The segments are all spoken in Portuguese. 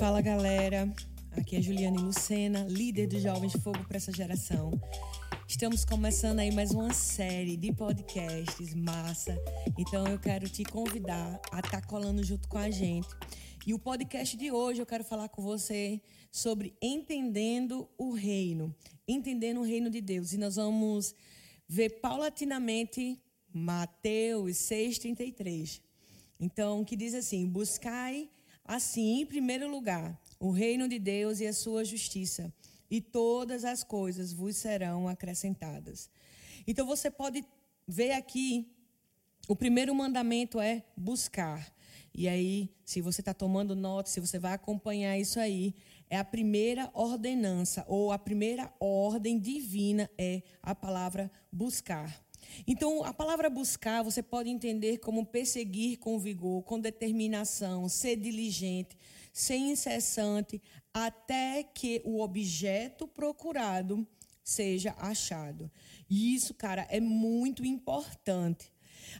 Fala galera, aqui é Juliane Lucena, líder dos Jovens Fogo para essa geração. Estamos começando aí mais uma série de podcasts massa, então eu quero te convidar a estar tá colando junto com a gente. E o podcast de hoje eu quero falar com você sobre entendendo o reino, entendendo o reino de Deus. E nós vamos ver paulatinamente Mateus 6,33. Então, que diz assim: Buscai assim, em primeiro lugar, o reino de Deus e a sua justiça, e todas as coisas vos serão acrescentadas. Então, você pode ver aqui, o primeiro mandamento é buscar. E aí, se você está tomando nota, se você vai acompanhar isso aí, é a primeira ordenança, ou a primeira ordem divina é a palavra buscar. Então, a palavra buscar você pode entender como perseguir com vigor, com determinação, ser diligente, ser incessante, até que o objeto procurado seja achado. E isso, cara, é muito importante.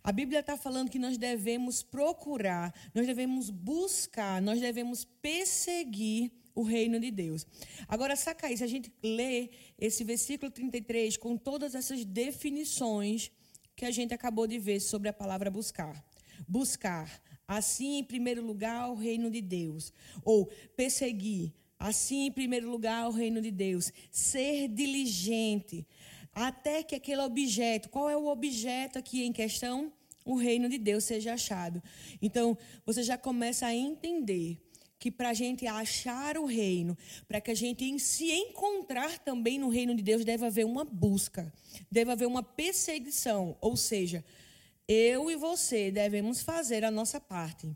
A Bíblia está falando que nós devemos procurar, nós devemos buscar, nós devemos perseguir o reino de Deus. Agora, saca se a gente lê esse versículo 33 com todas essas definições que a gente acabou de ver sobre a palavra buscar. Buscar, assim em primeiro lugar, o reino de Deus. Ou perseguir, assim em primeiro lugar, o reino de Deus. Ser diligente, até que aquele objeto, qual é o objeto aqui em questão? O reino de Deus seja achado. Então, você já começa a entender que para a gente achar o reino, para que a gente se encontrar também no reino de Deus, deve haver uma busca, deve haver uma perseguição. Ou seja, eu e você devemos fazer a nossa parte.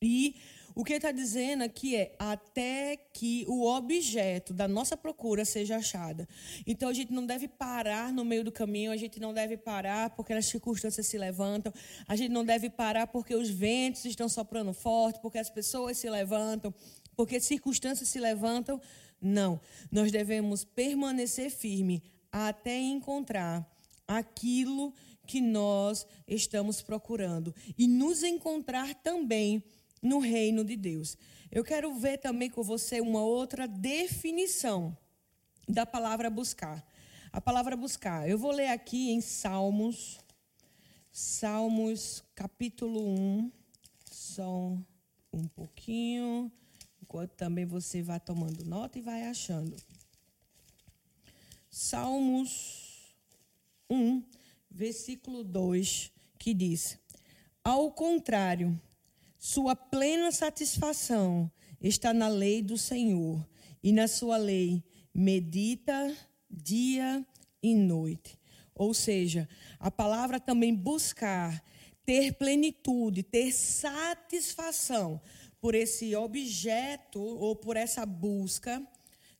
E o que está dizendo aqui é até que o objeto da nossa procura seja achado. Então a gente não deve parar no meio do caminho, a gente não deve parar porque as circunstâncias se levantam, a gente não deve parar porque os ventos estão soprando forte, porque as pessoas se levantam, porque circunstâncias se levantam. Não, nós devemos permanecer firme até encontrar aquilo que nós estamos procurando e nos encontrar também no reino de Deus. Eu quero ver também com você uma outra definição da palavra buscar. A palavra buscar. Eu vou ler aqui em Salmos, Salmos capítulo 1, só um pouquinho, enquanto também você vai tomando nota e vai achando. Salmos 1, versículo 2, que diz: Ao contrário, sua plena satisfação está na lei do Senhor, e na sua lei medita dia e noite. Ou seja, a palavra também buscar, ter plenitude, ter satisfação por esse objeto ou por essa busca,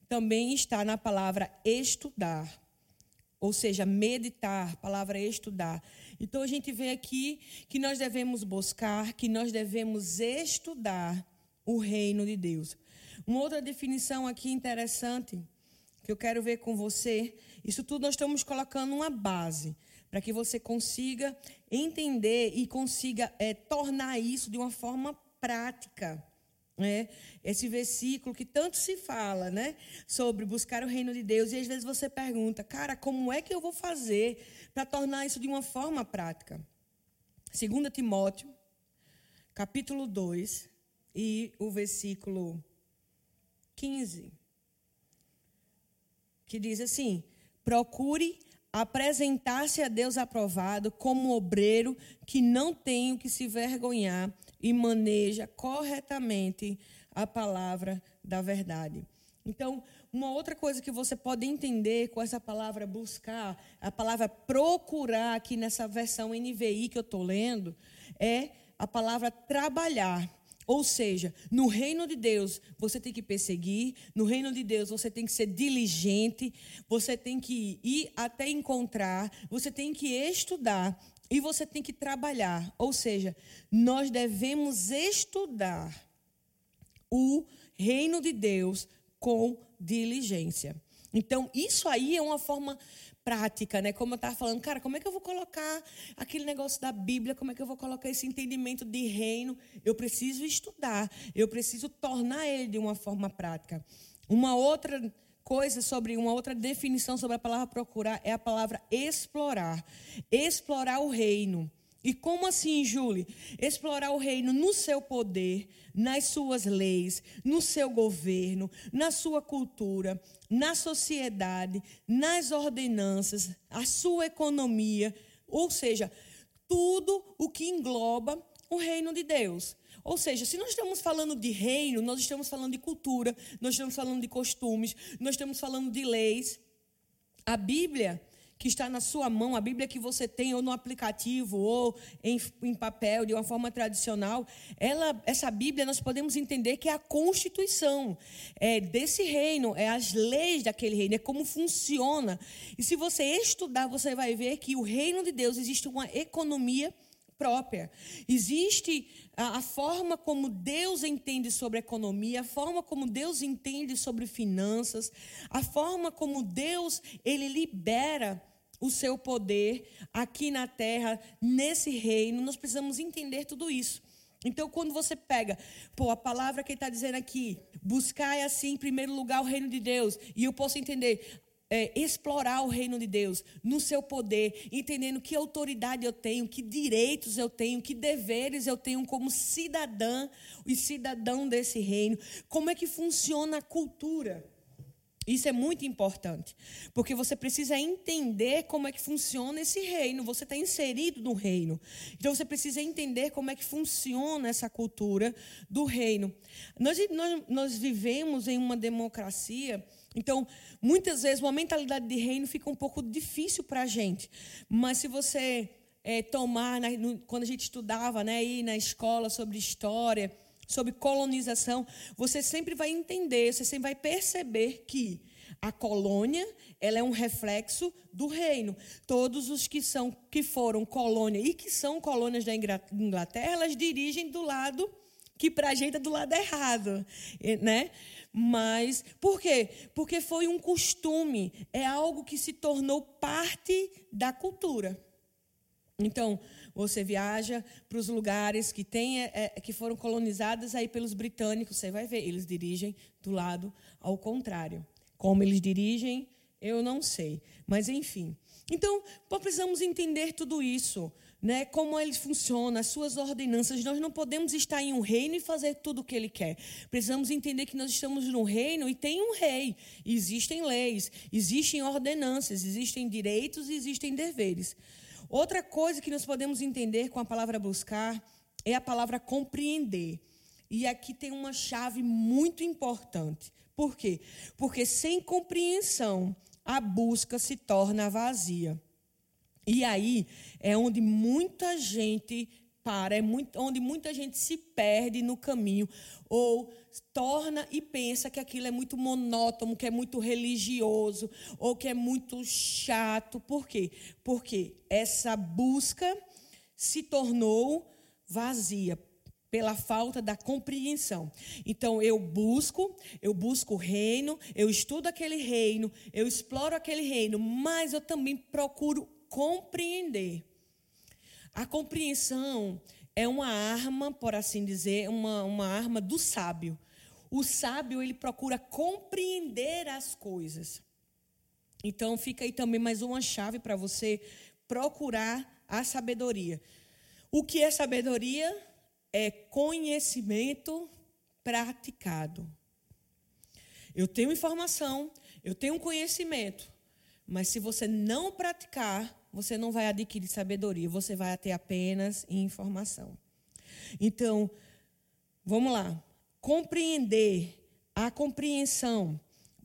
também está na palavra estudar. Ou seja, meditar, palavra estudar. Então a gente vê aqui que nós devemos buscar, que nós devemos estudar o reino de Deus. Uma outra definição aqui interessante que eu quero ver com você, isso tudo nós estamos colocando uma base para que você consiga entender e consiga é, tornar isso de uma forma prática. É, esse versículo que tanto se fala, né, sobre buscar o reino de Deus, e às vezes você pergunta, cara, como é que eu vou fazer para tornar isso de uma forma prática? 2 Timóteo, capítulo 2, e o versículo 15, que diz assim: procure apresentar-se a Deus aprovado como obreiro que não tem o que se vergonhar e maneja corretamente a palavra da verdade. Então, uma outra coisa que você pode entender com essa palavra buscar, a palavra procurar aqui nessa versão NVI que eu estou lendo, é a palavra trabalhar. Ou seja, no reino de Deus você tem que perseguir, no reino de Deus você tem que ser diligente, você tem que ir até encontrar, você tem que estudar, e você tem que trabalhar. Ou seja, nós devemos estudar o reino de Deus com diligência. Então, isso aí é uma forma prática, né? Como eu estava falando, cara, como é que eu vou colocar aquele negócio da Bíblia? Como é que eu vou colocar esse entendimento de reino? Eu preciso estudar, eu preciso tornar ele de uma forma prática. Uma outra coisa sobre uma outra definição sobre a palavra procurar é a palavra explorar. Explorar o reino. E como assim, Julie? Explorar o reino no seu poder, nas suas leis, no seu governo, na sua cultura, na sociedade, nas ordenanças, a sua economia, ou seja, tudo o que engloba o reino de Deus. Ou seja, se nós estamos falando de reino, nós estamos falando de cultura, nós estamos falando de costumes, nós estamos falando de leis. A Bíblia que está na sua mão, a Bíblia que você tem, ou no aplicativo, ou em, em papel, de uma forma tradicional, ela, essa Bíblia nós podemos entender que é a constituição é, desse reino, é as leis daquele reino, é como funciona. E se você estudar, você vai ver que o reino de Deus existe uma economia própria. Existe a, a, forma como Deus entende sobre economia, a forma como Deus entende sobre finanças, a forma como Deus ele libera o seu poder aqui na terra, nesse reino. Nós precisamos entender tudo isso. Então, quando você pega, pô, a palavra que ele está dizendo aqui, buscar é assim, em primeiro lugar, o reino de Deus, e eu posso entender, é, explorar o reino de Deus no seu poder, entendendo que autoridade eu tenho, que direitos eu tenho, que deveres eu tenho como cidadã e cidadão desse reino, como é que funciona a cultura. Isso é muito importante, porque você precisa entender como é que funciona esse reino. Você está inserido no reino, então você precisa entender como é que funciona essa cultura do reino. Nós, nós, nós vivemos em uma democracia, então muitas vezes uma mentalidade de reino fica um pouco difícil para a gente. Mas se você é, tomar, no, quando a gente estudava né, aí na escola sobre história, sobre colonização, você sempre vai entender, você sempre vai perceber que a colônia, ela é um reflexo do reino. Todos os que são que foram colônia e que são colônias da Inglaterra, elas dirigem do lado que para a gente é do lado errado, né? Mas por quê? Porque foi um costume, é algo que se tornou parte da cultura. Então, você viaja para os lugares que, tem, é, é, que foram colonizados aí pelos britânicos, você vai ver, eles dirigem do lado ao contrário. Como eles dirigem, eu não sei. Mas, enfim. Então, precisamos entender tudo isso. Né, como ele funciona, as suas ordenanças. Nós não podemos estar em um reino e fazer tudo o que ele quer. Precisamos entender que nós estamos no reino e tem um rei. Existem leis, existem ordenanças, existem direitos e existem deveres. Outra coisa que nós podemos entender com a palavra buscar é a palavra compreender. E aqui tem uma chave muito importante. Por quê? Porque sem compreensão, a busca se torna vazia. E aí é onde muita gente para, é muito, onde muita gente se perde no caminho ou torna e pensa que aquilo é muito monótono, que é muito religioso ou que é muito chato. Por quê? Porque essa busca se tornou vazia pela falta da compreensão. Então eu busco, eu busco o reino, eu estudo aquele reino, eu exploro aquele reino, mas eu também procuro compreender. A compreensão é uma arma, por assim dizer, uma, uma arma do sábio. O sábio, ele procura compreender as coisas. Então, fica aí também mais uma chave para você procurar a sabedoria. O que é sabedoria? É conhecimento praticado. Eu tenho informação, eu tenho conhecimento, mas se você não praticar, você não vai adquirir sabedoria, você vai ter apenas informação. Então, vamos lá. Compreender, a compreensão.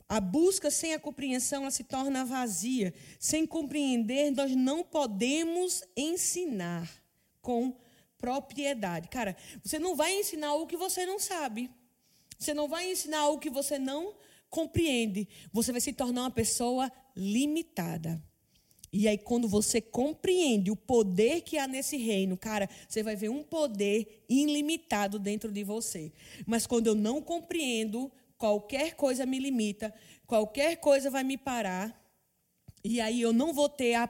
A busca sem a compreensão ela se torna vazia. Sem compreender, nós não podemos ensinar com propriedade. Cara, você não vai ensinar algo que você não sabe. Você não vai ensinar algo que você não compreende. Você vai se tornar uma pessoa limitada. E aí, quando você compreende o poder que há nesse reino, cara, você vai ver um poder ilimitado dentro de você. Mas quando eu não compreendo, qualquer coisa me limita, qualquer coisa vai me parar. E aí eu não vou ter a,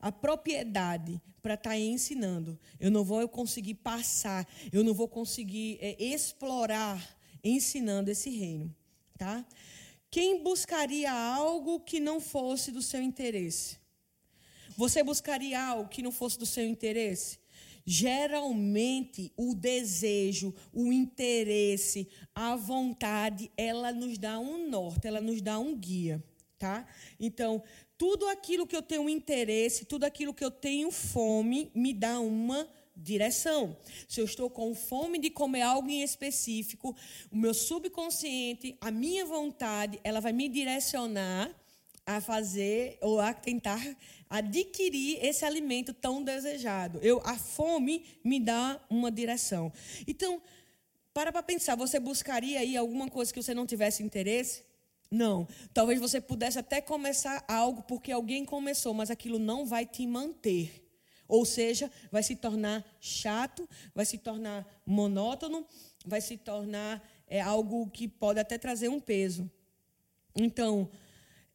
a propriedade para estar tá ensinando. Eu não vou conseguir passar, eu não vou conseguir é, explorar ensinando esse reino, tá? Quem buscaria algo que não fosse do seu interesse? Você buscaria algo que não fosse do seu interesse? Geralmente, o desejo, o interesse, a vontade, ela nos dá um norte, ela nos dá um guia, tá? Então, tudo aquilo que eu tenho interesse, tudo aquilo que eu tenho fome, me dá uma direção. Se eu estou com fome de comer algo em específico, o meu subconsciente, a minha vontade, ela vai me direcionar a fazer ou a tentar adquirir esse alimento tão desejado. Eu, a fome me dá uma direção. Então, para para pensar, você buscaria aí alguma coisa que você não tivesse interesse? Não. Talvez você pudesse até começar algo porque alguém começou, mas aquilo não vai te manter. Ou seja, vai se tornar chato, vai se tornar monótono, vai se tornar é, algo que pode até trazer um peso. Então,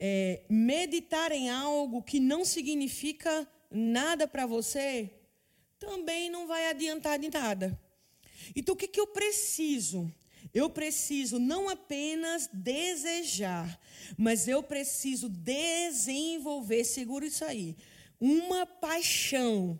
é, meditar em algo que não significa nada para você, também não vai adiantar de nada. Então, o que, que eu preciso? Eu preciso não apenas desejar, mas eu preciso desenvolver, segura isso aí, uma paixão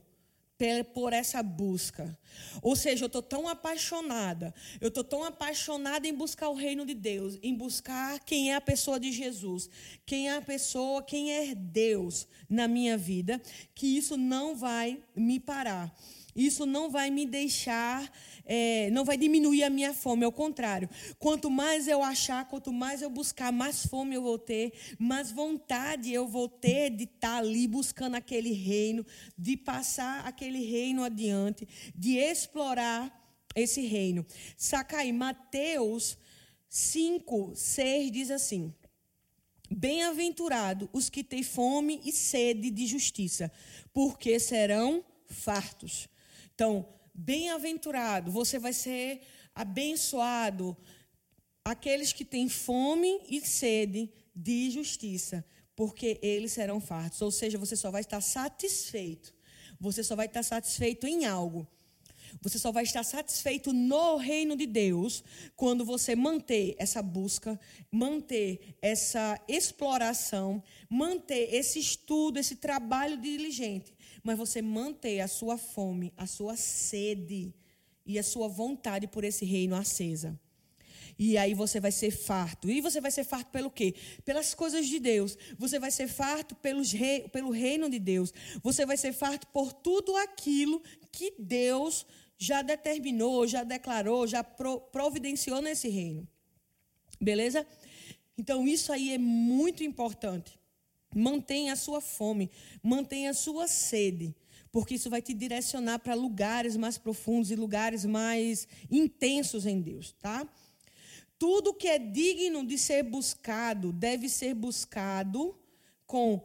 por essa busca. Ou seja, eu estou tão apaixonada, eu estou tão apaixonada em buscar o reino de Deus, em buscar quem é a pessoa de Jesus, quem é a pessoa, quem é Deus na minha vida, que isso não vai me parar. Isso não vai me deixar, é, não vai diminuir a minha fome, ao contrário. Quanto mais eu achar, quanto mais eu buscar, mais fome eu vou ter, mais vontade eu vou ter de estar ali buscando aquele reino, de passar aquele reino adiante, de explorar esse reino. Saca aí, Mateus 5, 6 diz assim. Bem-aventurado os que têm fome e sede de justiça, porque serão fartos. Então, bem-aventurado, você vai ser abençoado. Aqueles que têm fome e sede de justiça, porque eles serão fartos. Ou seja, você só vai estar satisfeito. Você só vai estar satisfeito em algo. Você só vai estar satisfeito no reino de Deus quando você manter essa busca, manter essa exploração, manter esse estudo, esse trabalho diligente mas você manter a sua fome, a sua sede e a sua vontade por esse reino acesa. E aí você vai ser farto. E você vai ser farto pelo quê? Pelas coisas de Deus. Você vai ser farto pelos rei, pelo reino de Deus. Você vai ser farto por tudo aquilo que Deus já determinou, já declarou, já providenciou nesse reino. Beleza? Então isso aí é muito importante. Mantenha a sua fome, mantenha a sua sede, porque isso vai te direcionar para lugares mais profundos e lugares mais intensos em Deus, tá? Tudo que é digno de ser buscado deve ser buscado com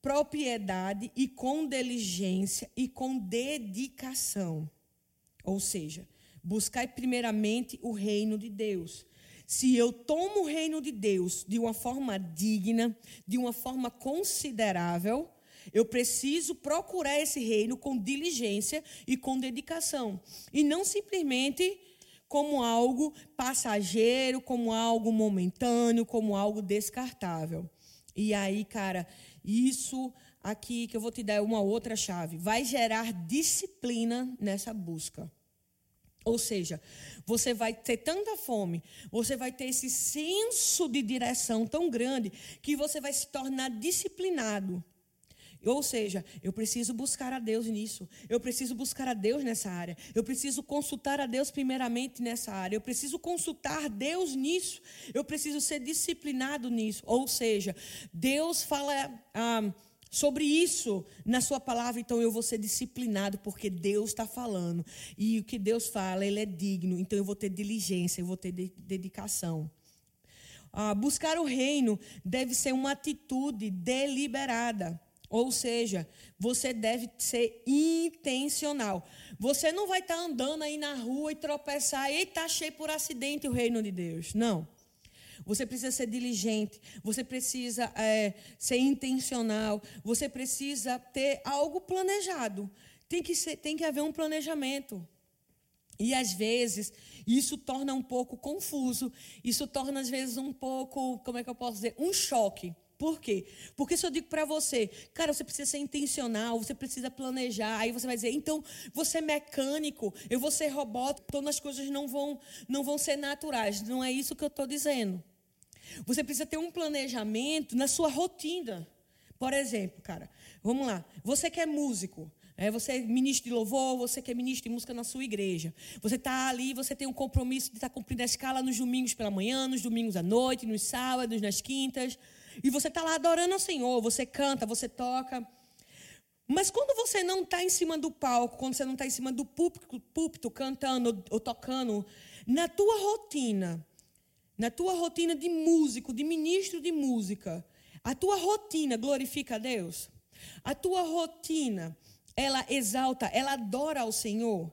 propriedade e com diligência e com dedicação. Ou seja, buscar primeiramente o reino de Deus. Se eu tomo o reino de Deus de uma forma digna, de uma forma considerável, eu preciso procurar esse reino com diligência e com dedicação. E não simplesmente como algo passageiro, como algo momentâneo, como algo descartável. E aí, cara, isso aqui que eu vou te dar uma outra chave, vai gerar disciplina nessa busca. Ou seja, você vai ter tanta fome, você vai ter esse senso de direção tão grande que você vai se tornar disciplinado. Ou seja, eu preciso buscar a Deus nisso. Eu preciso buscar a Deus nessa área. Eu preciso consultar a Deus primeiramente nessa área. Eu preciso consultar Deus nisso. Eu preciso ser disciplinado nisso. Ou seja, Deus fala. Ah, sobre isso na sua palavra, então eu vou ser disciplinado, porque Deus está falando. E o que Deus fala, Ele é digno, então eu vou ter diligência, eu vou ter dedicação. Ah, buscar o reino deve ser uma atitude deliberada. Ou seja, você deve ser intencional. Você não vai estar tá andando aí na rua e tropeçar, e está cheio por acidente o reino de Deus. Não. Você precisa ser diligente, você precisa é, ser intencional, você precisa ter algo planejado. Tem que, ser, tem que haver um planejamento. E às vezes isso torna um pouco confuso, isso torna às vezes um pouco, como é que eu posso dizer, um choque. Por quê? Porque se eu digo para você, cara, você precisa ser intencional, você precisa planejar, aí você vai dizer, então você é mecânico, eu vou ser robótico, então as coisas não vão, não vão ser naturais. Não é isso que eu estou dizendo. Você precisa ter um planejamento na sua rotina. Por exemplo, cara, vamos lá, você que é músico, é, você é ministro de louvor, você que é ministro de música na sua igreja. Você está ali, você tem um compromisso de estar tá cumprindo a escala nos domingos pela manhã, nos domingos à noite, nos sábados, nas quintas. E você está lá adorando ao Senhor, você canta, você toca. Mas quando você não está em cima do palco, quando você não está em cima do púlpito, púlpito cantando ou tocando, na tua rotina, na tua rotina de músico, de ministro de música, a tua rotina glorifica a Deus? A tua rotina, ela exalta, ela adora ao Senhor?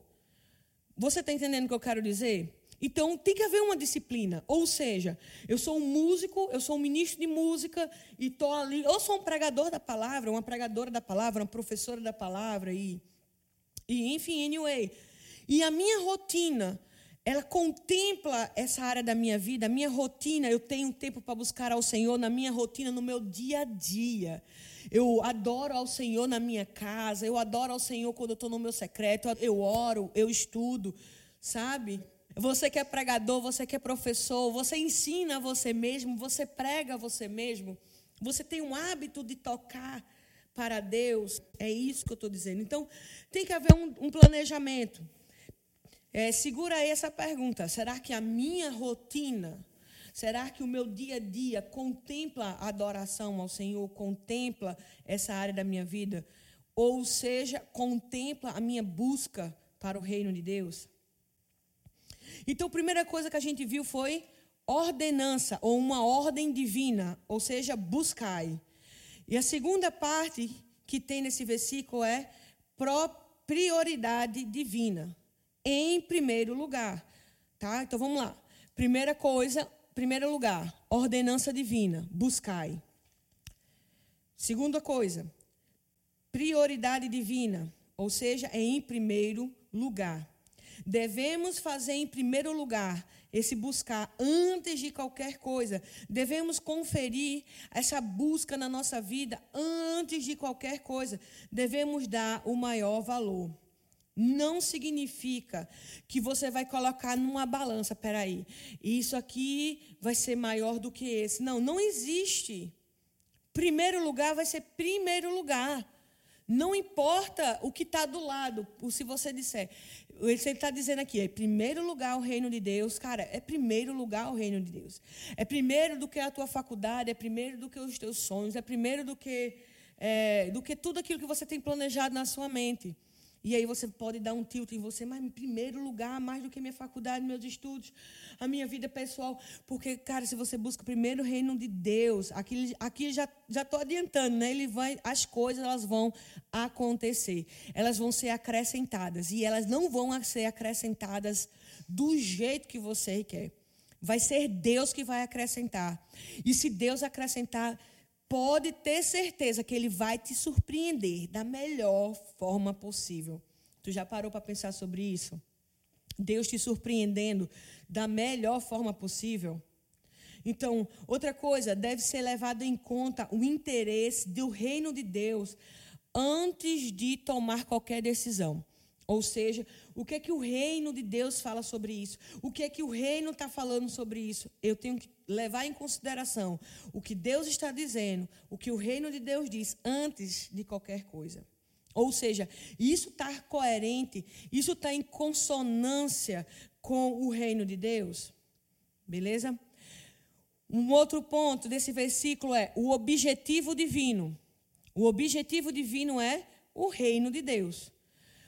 Você está entendendo o que eu quero dizer? Então tem que haver uma disciplina. Ou seja, eu sou um músico, eu sou um ministro de música e estou ali. Eu sou um pregador da palavra, uma pregadora da palavra, uma professora da palavra e, e enfim, anyway. E a minha rotina, ela contempla essa área da minha vida, a minha rotina, eu tenho tempo para buscar ao Senhor na minha rotina, no meu dia a dia. Eu adoro ao Senhor na minha casa, eu adoro ao Senhor quando eu estou no meu secreto, eu oro, eu estudo, sabe? Você que é pregador, você que é professor, você ensina você mesmo, você prega você mesmo, você tem um hábito de tocar para Deus. É isso que eu estou dizendo. Então, tem que haver um, um planejamento. É, segura essa pergunta: será que a minha rotina, será que o meu dia a dia contempla a adoração ao Senhor, contempla essa área da minha vida? Ou seja, contempla a minha busca para o reino de Deus? Então, a primeira coisa que a gente viu foi ordenança, ou uma ordem divina, ou seja, buscai. E a segunda parte que tem nesse versículo é prioridade divina, em primeiro lugar. Tá? Então vamos lá. Primeira coisa, primeiro lugar, ordenança divina, buscai. Segunda coisa, prioridade divina, ou seja, é em primeiro lugar. Devemos fazer em primeiro lugar esse buscar antes de qualquer coisa. Devemos conferir essa busca na nossa vida antes de qualquer coisa. Devemos dar o maior valor. Não significa que você vai colocar numa balança, peraí, isso aqui vai ser maior do que esse. Não, não existe. Primeiro lugar vai ser primeiro lugar. Não importa o que está do lado, se você disser, ele está dizendo aqui, é primeiro lugar o reino de Deus, cara, é primeiro lugar o reino de Deus. É primeiro do que a tua faculdade, é primeiro do que os teus sonhos, é primeiro do que, é, do que tudo aquilo que você tem planejado na sua mente. E aí você pode dar um tilt em você, mas em primeiro lugar, mais do que minha faculdade, meus estudos, a minha vida pessoal. Porque, cara, se você busca primeiro o reino de Deus, aqui, aqui já estou adiantando, né? Ele vai, as coisas elas vão acontecer. Elas vão ser acrescentadas. E elas não vão ser acrescentadas do jeito que você quer. Vai ser Deus que vai acrescentar. E se Deus acrescentar, pode ter certeza que ele vai te surpreender da melhor forma possível. Tu já parou para pensar sobre isso? Deus te surpreendendo da melhor forma possível? Então, outra coisa, deve ser levado em conta o interesse do reino de Deus antes de tomar qualquer decisão. Ou seja, o que é que o reino de Deus fala sobre isso? O que é que o reino está falando sobre isso? Eu tenho que levar em consideração o que Deus está dizendo, o que o reino de Deus diz antes de qualquer coisa. Ou seja, isso está coerente, isso está em consonância com o reino de Deus. Beleza? Um outro ponto desse versículo é o objetivo divino. O objetivo divino é o reino de Deus.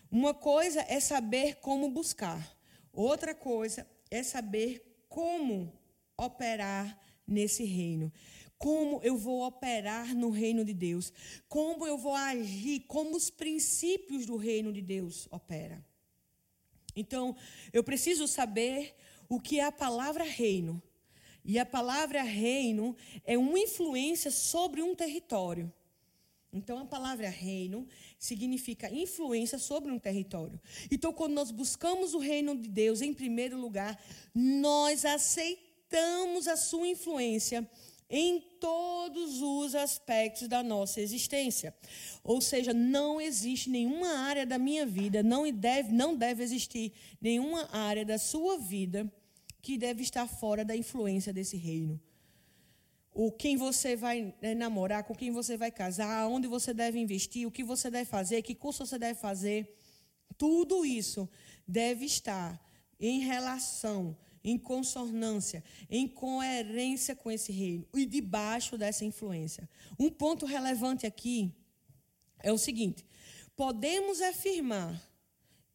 Uma coisa é saber como buscar, outra coisa é saber como operar nesse reino. Como eu vou operar no reino de Deus? Como eu vou agir? Como os princípios do reino de Deus operam? Então, eu preciso saber o que é a palavra reino. E a palavra reino é uma influência sobre um território. Então, a palavra reino significa influência sobre um território. Então, quando nós buscamos o reino de Deus em primeiro lugar, nós aceitamos a sua influência em todos os aspectos da nossa existência. Ou seja, não existe nenhuma área da minha vida, não deve, não deve existir nenhuma área da sua vida que deve estar fora da influência desse reino. O quem você vai né, namorar, com quem você vai casar, onde você deve investir, o que você deve fazer, que curso você deve fazer, tudo isso deve estar em relação em consonância, em coerência com esse reino e debaixo dessa influência. Um ponto relevante aqui é o seguinte: podemos afirmar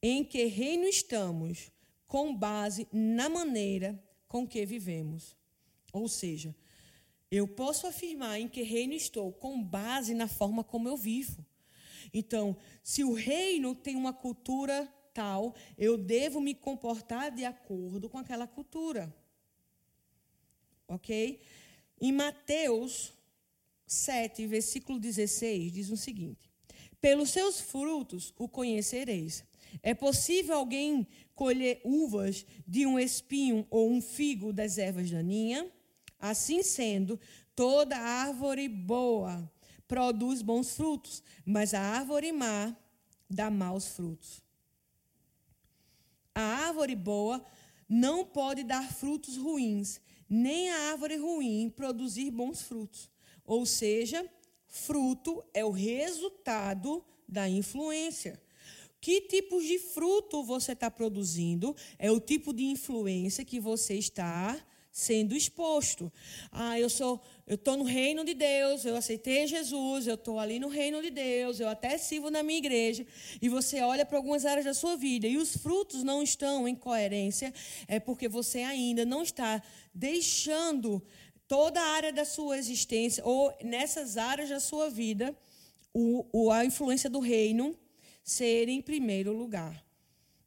em que reino estamos com base na maneira com que vivemos. Ou seja, eu posso afirmar em que reino estou com base na forma como eu vivo. Então, se o reino tem uma cultura tal, eu devo me comportar de acordo com aquela cultura. Ok? Em Mateus 7, versículo 16, diz o seguinte: Pelos seus frutos o conhecereis. É possível alguém colher uvas de um espinho ou um figo das ervas daninha? Assim sendo, toda árvore boa produz bons frutos, mas a árvore má dá maus frutos. A árvore boa não pode dar frutos ruins, nem a árvore ruim produzir bons frutos. Ou seja, fruto é o resultado da influência. Que tipos de fruto você está produzindo é o tipo de influência que você está sendo exposto. Ah, eu sou, eu estou no reino de Deus, eu aceitei Jesus, eu estou ali no reino de Deus, eu até sirvo na minha igreja. E você olha para algumas áreas da sua vida e os frutos não estão em coerência, é porque você ainda não está deixando toda a área da sua existência ou nessas áreas da sua vida o, o, a influência do reino ser em primeiro lugar.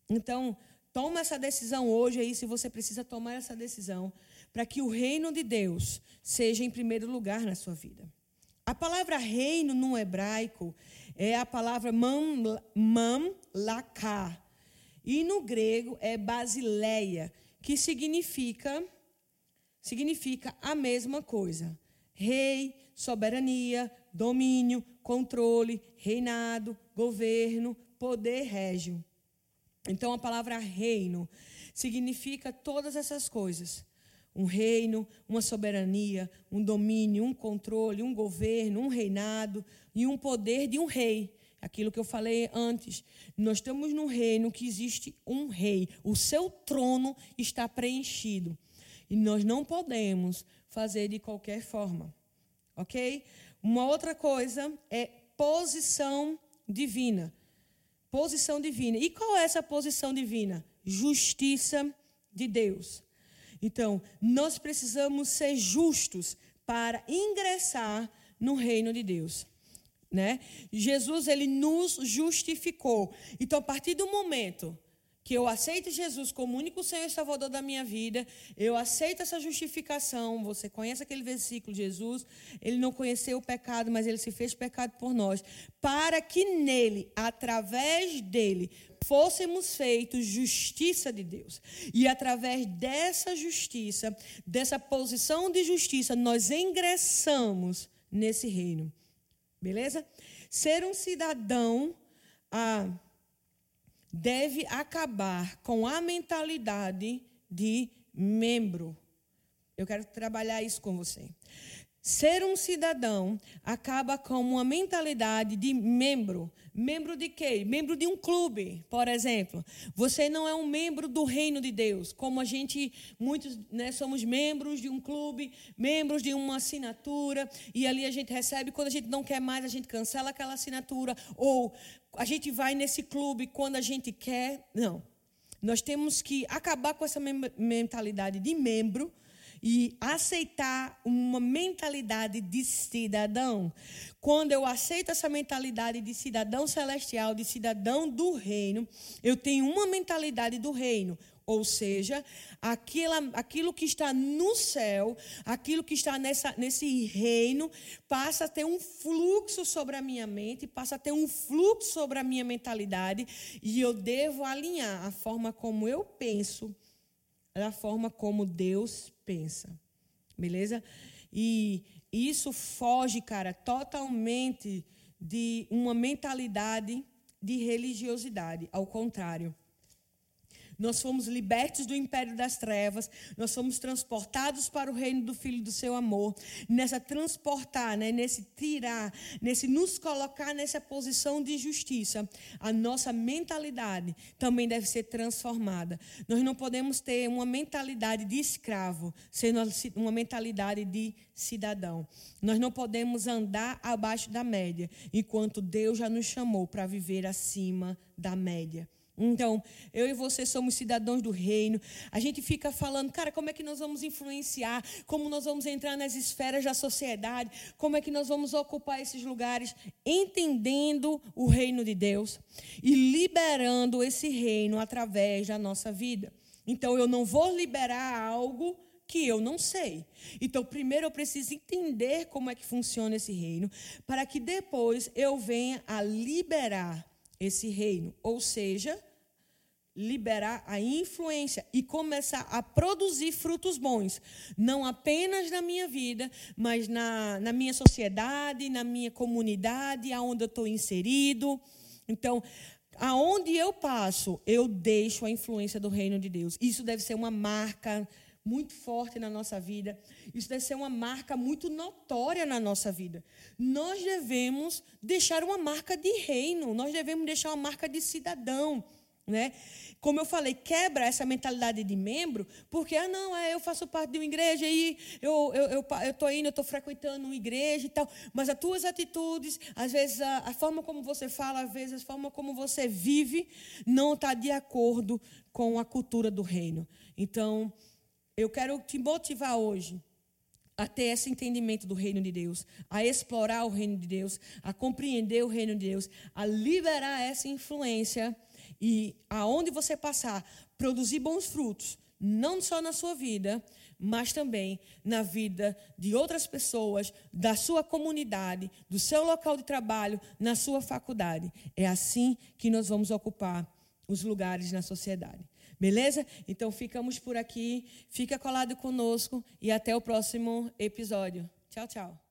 Então, toma essa decisão hoje aí, se você precisa tomar essa decisão para que o reino de Deus seja em primeiro lugar na sua vida. A palavra reino no hebraico é a palavra mamlaká. E no grego é basileia, que significa significa a mesma coisa. Rei, soberania, domínio, controle, reinado, governo, poder régio. Então a palavra reino significa todas essas coisas um reino, uma soberania, um domínio, um controle, um governo, um reinado e um poder de um rei. Aquilo que eu falei antes. Nós estamos num reino que existe um rei. O seu trono está preenchido. E nós não podemos fazer de qualquer forma. Ok? Uma outra coisa é posição divina. Posição divina. E qual é essa posição divina? Justiça de Deus. Então, nós precisamos ser justos para ingressar no reino de Deus. Né? Jesus ele nos justificou. Então, a partir do momento que eu aceito Jesus como único Senhor e Salvador da minha vida, eu aceito essa justificação. Você conhece aquele versículo, Jesus, ele não conheceu o pecado, mas ele se fez pecado por nós, para que nele, através dele, fôssemos feitos justiça de Deus. E através dessa justiça, dessa posição de justiça, nós ingressamos nesse reino. Beleza? Ser um cidadão ah, deve acabar com a mentalidade de membro. Eu quero trabalhar isso com você. Ser um cidadão acaba com uma mentalidade de membro. Membro de quê? Membro de um clube, por exemplo. Você não é um membro do reino de Deus, como a gente, muitos né, somos membros de um clube, membros de uma assinatura, e ali a gente recebe, quando a gente não quer mais, a gente cancela aquela assinatura, ou a gente vai nesse clube quando a gente quer. Não. Nós temos que acabar com essa mentalidade de membro e aceitar uma mentalidade de cidadão. Quando eu aceito essa mentalidade de cidadão celestial, de cidadão do reino, eu tenho uma mentalidade do reino. Ou seja, aquilo, aquilo que está no céu, aquilo que está nessa, nesse reino, passa a ter um fluxo sobre a minha mente, passa a ter um fluxo sobre a minha mentalidade, e eu devo alinhar a forma como eu penso, da forma como Deus pensa. Beleza? E isso foge, cara, totalmente de uma mentalidade de religiosidade. Ao contrário. Nós fomos libertos do império das trevas, nós fomos transportados para o reino do Filho do seu amor. Nessa transportar, né, nesse tirar, nesse nos colocar nessa posição de justiça, a nossa mentalidade também deve ser transformada. Nós não podemos ter uma mentalidade de escravo, sendo uma mentalidade de cidadão. Nós não podemos andar abaixo da média, enquanto Deus já nos chamou para viver acima da média. Então, eu e você somos cidadãos do reino. A gente fica falando, cara, como é que nós vamos influenciar? Como nós vamos entrar nas esferas da sociedade? Como é que nós vamos ocupar esses lugares? Entendendo o reino de Deus e liberando esse reino através da nossa vida. Então, eu não vou liberar algo que eu não sei. Então, primeiro eu preciso entender como é que funciona esse reino, para que depois eu venha a liberar esse reino, ou seja, liberar a influência e começar a produzir frutos bons, não apenas na minha vida, mas na, na minha sociedade, na minha comunidade, aonde eu estou inserido. Então, aonde eu passo, eu deixo a influência do reino de Deus. Isso deve ser uma marca muito forte na nossa vida. Isso deve ser uma marca muito notória na nossa vida. Nós devemos deixar uma marca de reino, nós devemos deixar uma marca de cidadão. Né? Como eu falei, quebra essa mentalidade de membro, porque, ah, não, é, eu faço parte de uma igreja e eu estou eu, eu, eu tô indo, eu estou frequentando uma igreja e tal, mas as tuas atitudes, às vezes a, a forma como você fala, às vezes a forma como você vive, não está de acordo com a cultura do reino. Então, eu quero te motivar hoje a ter esse entendimento do reino de Deus, a explorar o reino de Deus, a compreender o reino de Deus, a liberar essa influência e aonde você passar, produzir bons frutos, não só na sua vida, mas também na vida de outras pessoas, da sua comunidade, do seu local de trabalho, na sua faculdade. É assim que nós vamos ocupar os lugares na sociedade. Beleza? Então ficamos por aqui. Fica colado conosco e até o próximo episódio. Tchau, tchau.